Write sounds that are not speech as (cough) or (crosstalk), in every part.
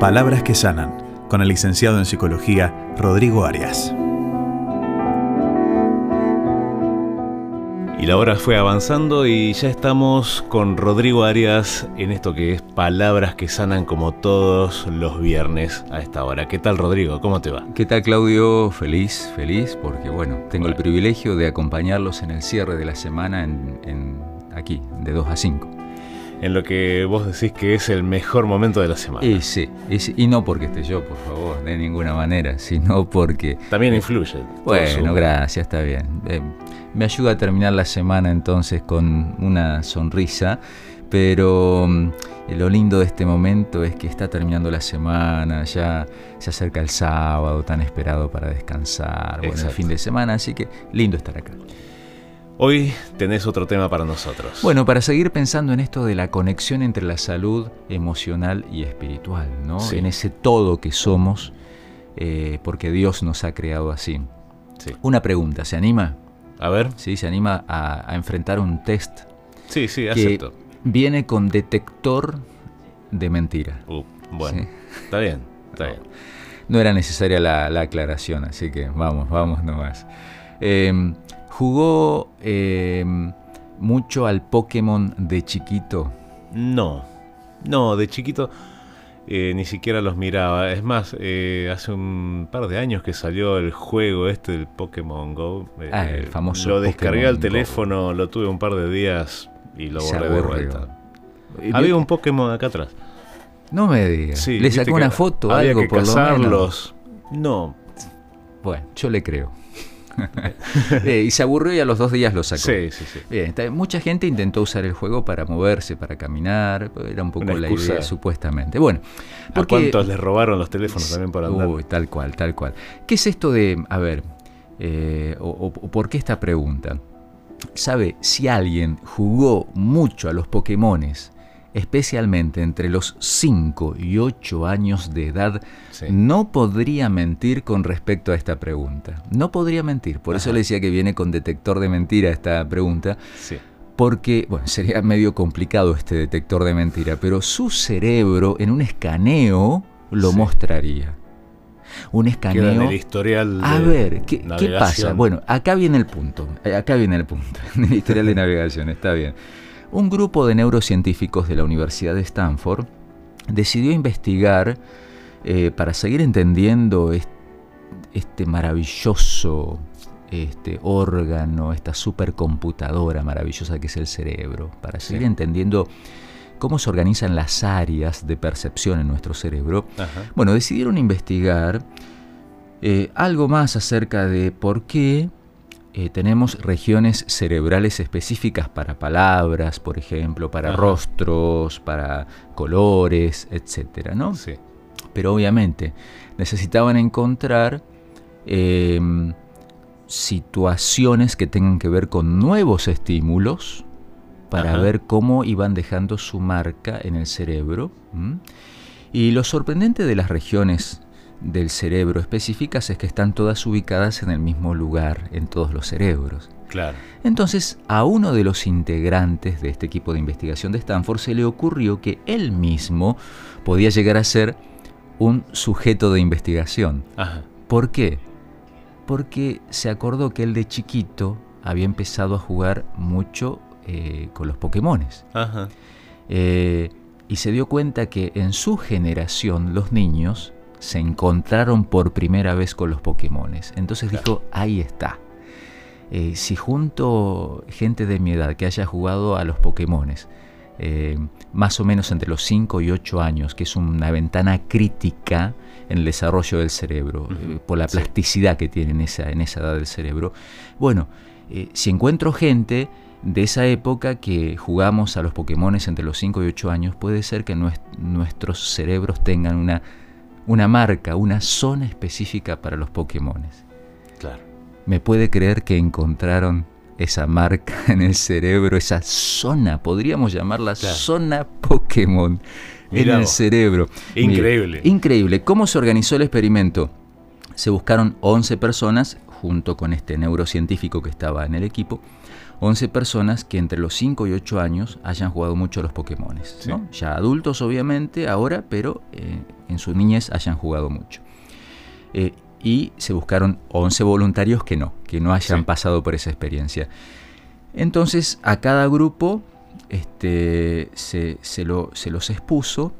Palabras que sanan, con el licenciado en psicología Rodrigo Arias. Y la hora fue avanzando y ya estamos con Rodrigo Arias en esto que es Palabras que sanan como todos los viernes a esta hora. ¿Qué tal Rodrigo? ¿Cómo te va? ¿Qué tal Claudio? Feliz, feliz porque bueno, tengo el privilegio de acompañarlos en el cierre de la semana en, aquí, de 2 a 5 en lo que vos decís que es el mejor momento de la semana. Y sí, y, no porque esté yo, por favor, de ninguna manera, sino porque... También influye. Bueno, gracias, está bien. Eh, me ayuda a terminar la semana entonces con una sonrisa, pero mm, lo lindo de este momento es que está terminando la semana, ya se acerca el sábado tan esperado para descansar, bueno, el fin de semana, así que lindo estar acá. Hoy tenés otro tema para nosotros. Bueno, para seguir pensando en esto de la conexión entre la salud emocional y espiritual, ¿no? En ese todo que somos, eh, porque Dios nos ha creado así. Una pregunta, ¿se anima? A ver. Sí, se anima a, enfrentar un test. Sí, sí, acepto. Viene con detector de mentira. Uh, bueno, está bien, está bien. No era necesaria la, aclaración, así que vamos, vamos nomás. Em, ¿Jugó em, mucho al Pokémon de chiquito? No, no, de chiquito eh, ni siquiera los miraba. Es más, eh, hace un par de años que salió el juego este del Pokémon Go. Eh, ah, el famoso. Lo descargué al teléfono, lo tuve un par de días y lo borré de vuelta. Había un Pokémon acá atrás. No me digas. le sacó una foto, había algo que por cazarlos. No. Bueno, yo le creo. (laughs) Eh, y se aburrió y a los dos días lo sacó. Sí, sí, sí. Bien, mucha gente intentó usar el juego para moverse, para caminar, era un poco la idea supuestamente. Bueno, ¿a cuántos les robaron los teléfonos también para andar? Uy, tal cual, tal cual. ¿Qué es esto de, a ver, eh, o, por qué esta pregunta? ¿Sabe si alguien jugó mucho a los Pokémones especialmente entre los 5 y 8 años de edad, no podría mentir con respecto a esta pregunta. No podría mentir. Por eso le decía que viene con detector de mentira esta pregunta. Porque, bueno, (laughs) sería medio complicado este detector de mentira, pero su cerebro en un escaneo lo mostraría. Un escaneo. en el historial a ver, ¿qué, ¿qué, pasa? Bueno, acá viene el punto. Eh, acá viene el punto. (laughs) En el historial de navegación, está bien un grupo de neurocientíficos de la Universidad de Stanford decidió investigar eh, para seguir entendiendo este, maravilloso este órgano, esta supercomputadora maravillosa que es el cerebro, para seguir entendiendo cómo se organizan las áreas de percepción en nuestro cerebro, bueno, decidieron investigar eh, algo más acerca de por qué eh, tenemos regiones cerebrales específicas para palabras, por ejemplo, para rostros, para colores, etcétera, ¿no? Sí. Pero obviamente necesitaban encontrar em, situaciones que tengan que ver con nuevos estímulos para ver cómo iban dejando su marca en el cerebro. Y lo sorprendente de las regiones del cerebro específicas es que están todas ubicadas en el mismo lugar en todos los cerebros. Claro. Entonces, a uno de los integrantes de este equipo de investigación de Stanford se le ocurrió que él mismo podía llegar a ser un sujeto de investigación. ¿Por qué? Porque se acordó que él de chiquito había empezado a jugar mucho eh, con los Pokémones. Eh, y se dio cuenta que en su generación los niños se encontraron por primera vez con los Pokémones. Entonces dijo, ahí está. Eh, si junto gente de mi edad que haya jugado a los Pokémones, eh, más o menos entre los 5 y 8 años, que es una ventana crítica en el desarrollo del cerebro, eh, por la plasticidad que tiene en esa, en esa edad del cerebro. Bueno, si encuentro gente de esa época que jugamos a los Pokémones entre los 5 y 8 años, puede ser que nuestros cerebros tengan una una marca, una zona específica para los Pokémones. Claro. ¿Me puede creer que encontraron esa marca (laughs) en el cerebro, esa zona, podríamos llamarla zona Pokémon en el cerebro? Increíble. increíble. ¿Cómo se organizó el experimento? Se buscaron 11 personas, junto con este neurocientífico que estaba en el equipo, 11 personas que entre los 5 y 8 años hayan jugado mucho a los Pokémon. Ya adultos obviamente ahora, pero eh, en su niñez hayan jugado mucho. Eh, y se buscaron 11 voluntarios que no, que no hayan pasado por esa experiencia. Entonces a cada grupo este, se, se, lo, se los expuso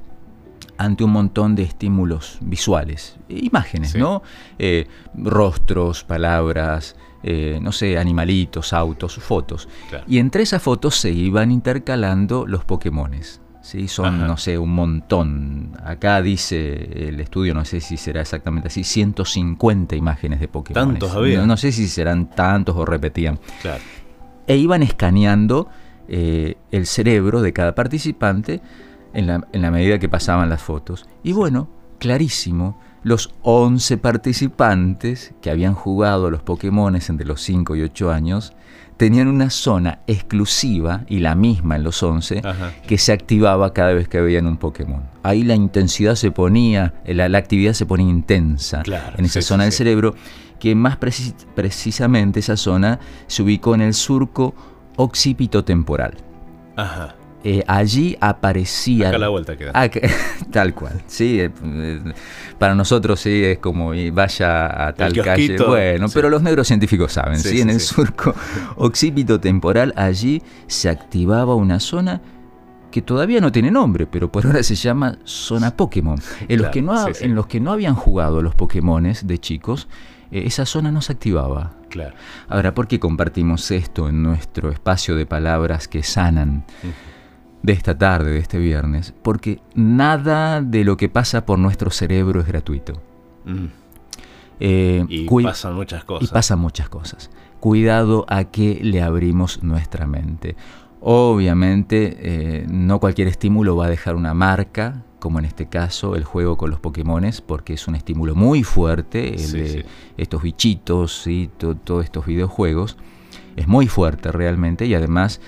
ante un montón de estímulos visuales, imágenes, ¿no? Eh, rostros, palabras, eh, no sé, animalitos, autos, fotos. Y entre esas fotos se iban intercalando los Pokémones. ¿sí? Son, no sé, un montón. Acá dice el estudio, no sé si será exactamente así, 150 imágenes de Pokémon. ¿Tantos había? No, sé si serán tantos o repetían. E iban escaneando eh, el cerebro de cada participante en la, medida que pasaban las fotos. Y bueno, clarísimo, los 11 participantes que habían jugado los Pokémon entre los 5 y 8 años tenían una zona exclusiva y la misma en los 11 que se activaba cada vez que veían un Pokémon. Ahí la intensidad se ponía, la, actividad se ponía intensa en esa zona del cerebro, que más precisamente esa zona se ubicó en el surco occipito temporal. Ajá. Eh, allí aparecía... Acá la vuelta queda. (laughs) Tal cual, sí. Eh, para nosotros sí es como vaya a tal calle. Bueno, pero los neurocientíficos saben, sí, en el surco occipito temporal allí se activaba una zona que todavía no tiene nombre, pero por ahora se llama zona Pokémon. En, los, que no, en los que no habían jugado los Pokémones de chicos, eh, esa zona no se activaba. Claro. Ahora, ¿por qué compartimos esto en nuestro espacio de palabras que sanan? De esta tarde, de este viernes, porque nada de lo que pasa por nuestro cerebro es gratuito. Mm. Eh, y pasan muchas cosas. Y pasan muchas cosas. Cuidado a que le abrimos nuestra mente. Obviamente, eh, no cualquier estímulo va a dejar una marca, como en este caso el juego con los Pokémones, porque es un estímulo muy fuerte, el de estos bichitos y todos estos videojuegos. Es muy fuerte realmente y además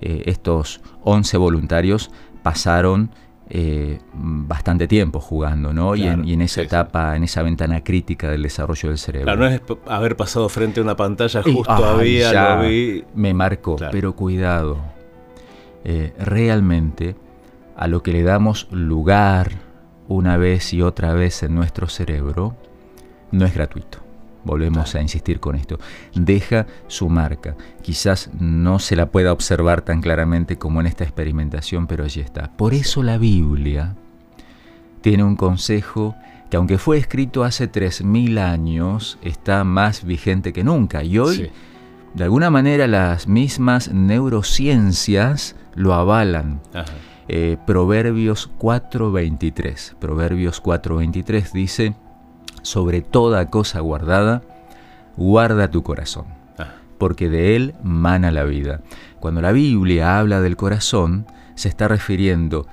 eh, estos 11 voluntarios pasaron eh, bastante tiempo jugando, ¿no? y, en, esa etapa, en esa ventana crítica del desarrollo del cerebro. Claro, no es haber pasado frente a una pantalla justo había, lo vi. Me marcó, pero cuidado. Eh, realmente, a lo que le damos lugar una vez y otra vez en nuestro cerebro, no es gratuito. Volvemos a insistir con esto. Deja su marca. Quizás no se la pueda observar tan claramente como en esta experimentación, pero allí está. Por eso la Biblia tiene un consejo que aunque fue escrito hace 3.000 años, está más vigente que nunca. Y hoy, de alguna manera, las mismas neurociencias lo avalan. Eh, Proverbios 4.23. Proverbios 4.23 dice, sobre toda cosa guardada, guarda tu corazón, ah. porque de él mana la vida. Cuando la Biblia habla del corazón, se está refiriendo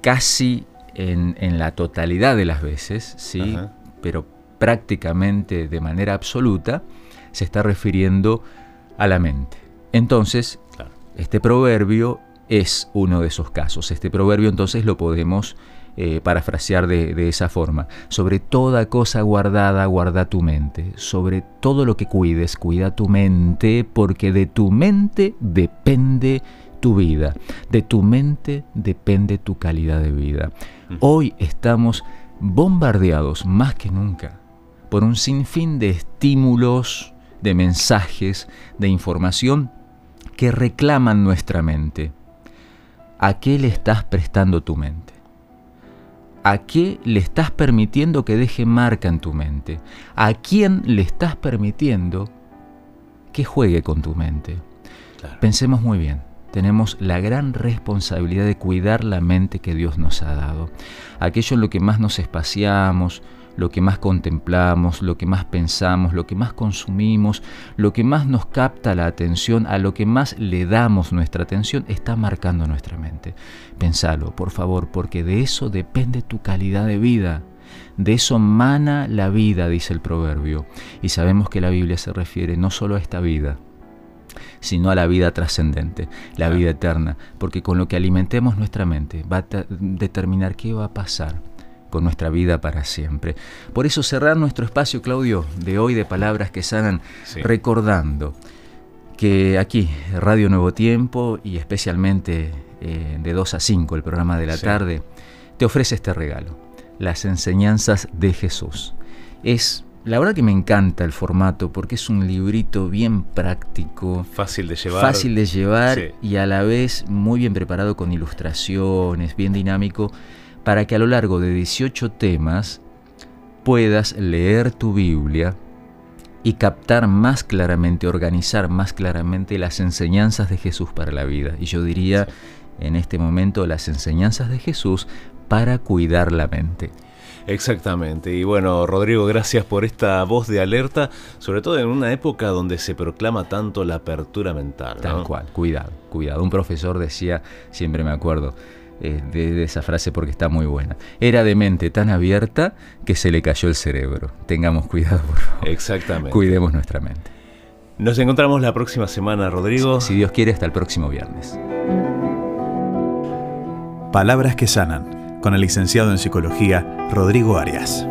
casi en, la totalidad de las veces, ¿sí? pero prácticamente de manera absoluta, se está refiriendo a la mente. Entonces, este proverbio es uno de esos casos. Este proverbio entonces lo podemos eh, parafrasear de, esa forma. Sobre toda cosa guardada, guarda tu mente. Sobre todo lo que cuides, cuida tu mente, porque de tu mente depende tu vida. De tu mente depende tu calidad de vida. Hoy estamos bombardeados más que nunca por un sinfín de estímulos, de mensajes, de información que reclaman nuestra mente. ¿A qué le estás prestando tu mente? ¿A qué le estás permitiendo que deje marca en tu mente? ¿A quién le estás permitiendo que juegue con tu mente? Pensemos muy bien. Tenemos la gran responsabilidad de cuidar la mente que Dios nos ha dado. Aquello en lo que más nos espaciamos, lo que más contemplamos, lo que más pensamos, lo que más consumimos, lo que más nos capta la atención, a lo que más le damos nuestra atención, está marcando nuestra mente. Pensalo, por favor, porque de eso depende tu calidad de vida. De eso mana la vida, dice el proverbio. Y sabemos que la Biblia se refiere no solo a esta vida, sino a la vida trascendente, la vida eterna, porque con lo que alimentemos nuestra mente va a determinar qué va a pasar con nuestra vida para siempre. Por eso cerrar nuestro espacio, Claudio, de hoy de Palabras que Sanan, recordando que aquí, Radio Nuevo Tiempo y especialmente eh, de 2 a 5, el programa de la tarde, te ofrece este regalo, las enseñanzas de Jesús. Es la verdad que me encanta el formato porque es un librito bien práctico. Fácil de llevar. Fácil de llevar y a la vez muy bien preparado con ilustraciones, bien dinámico, para que a lo largo de 18 temas puedas leer tu Biblia y captar más claramente, organizar más claramente las enseñanzas de Jesús para la vida. Y yo diría en este momento las enseñanzas de Jesús para cuidar la mente. Exactamente. Y bueno, Rodrigo, gracias por esta voz de alerta, sobre todo en una época donde se proclama tanto la apertura mental. Tal cual, cuidado, cuidado. Un profesor decía, siempre me acuerdo, eh, de, esa frase porque está muy buena. Era de mente tan abierta que se le cayó el cerebro. Tengamos cuidado, por favor. Exactamente. Cuidemos nuestra mente. Nos encontramos la próxima semana, Rodrigo. Si Dios quiere, hasta el próximo viernes. Palabras que sanan, con el licenciado en psicología Rodrigo Arias.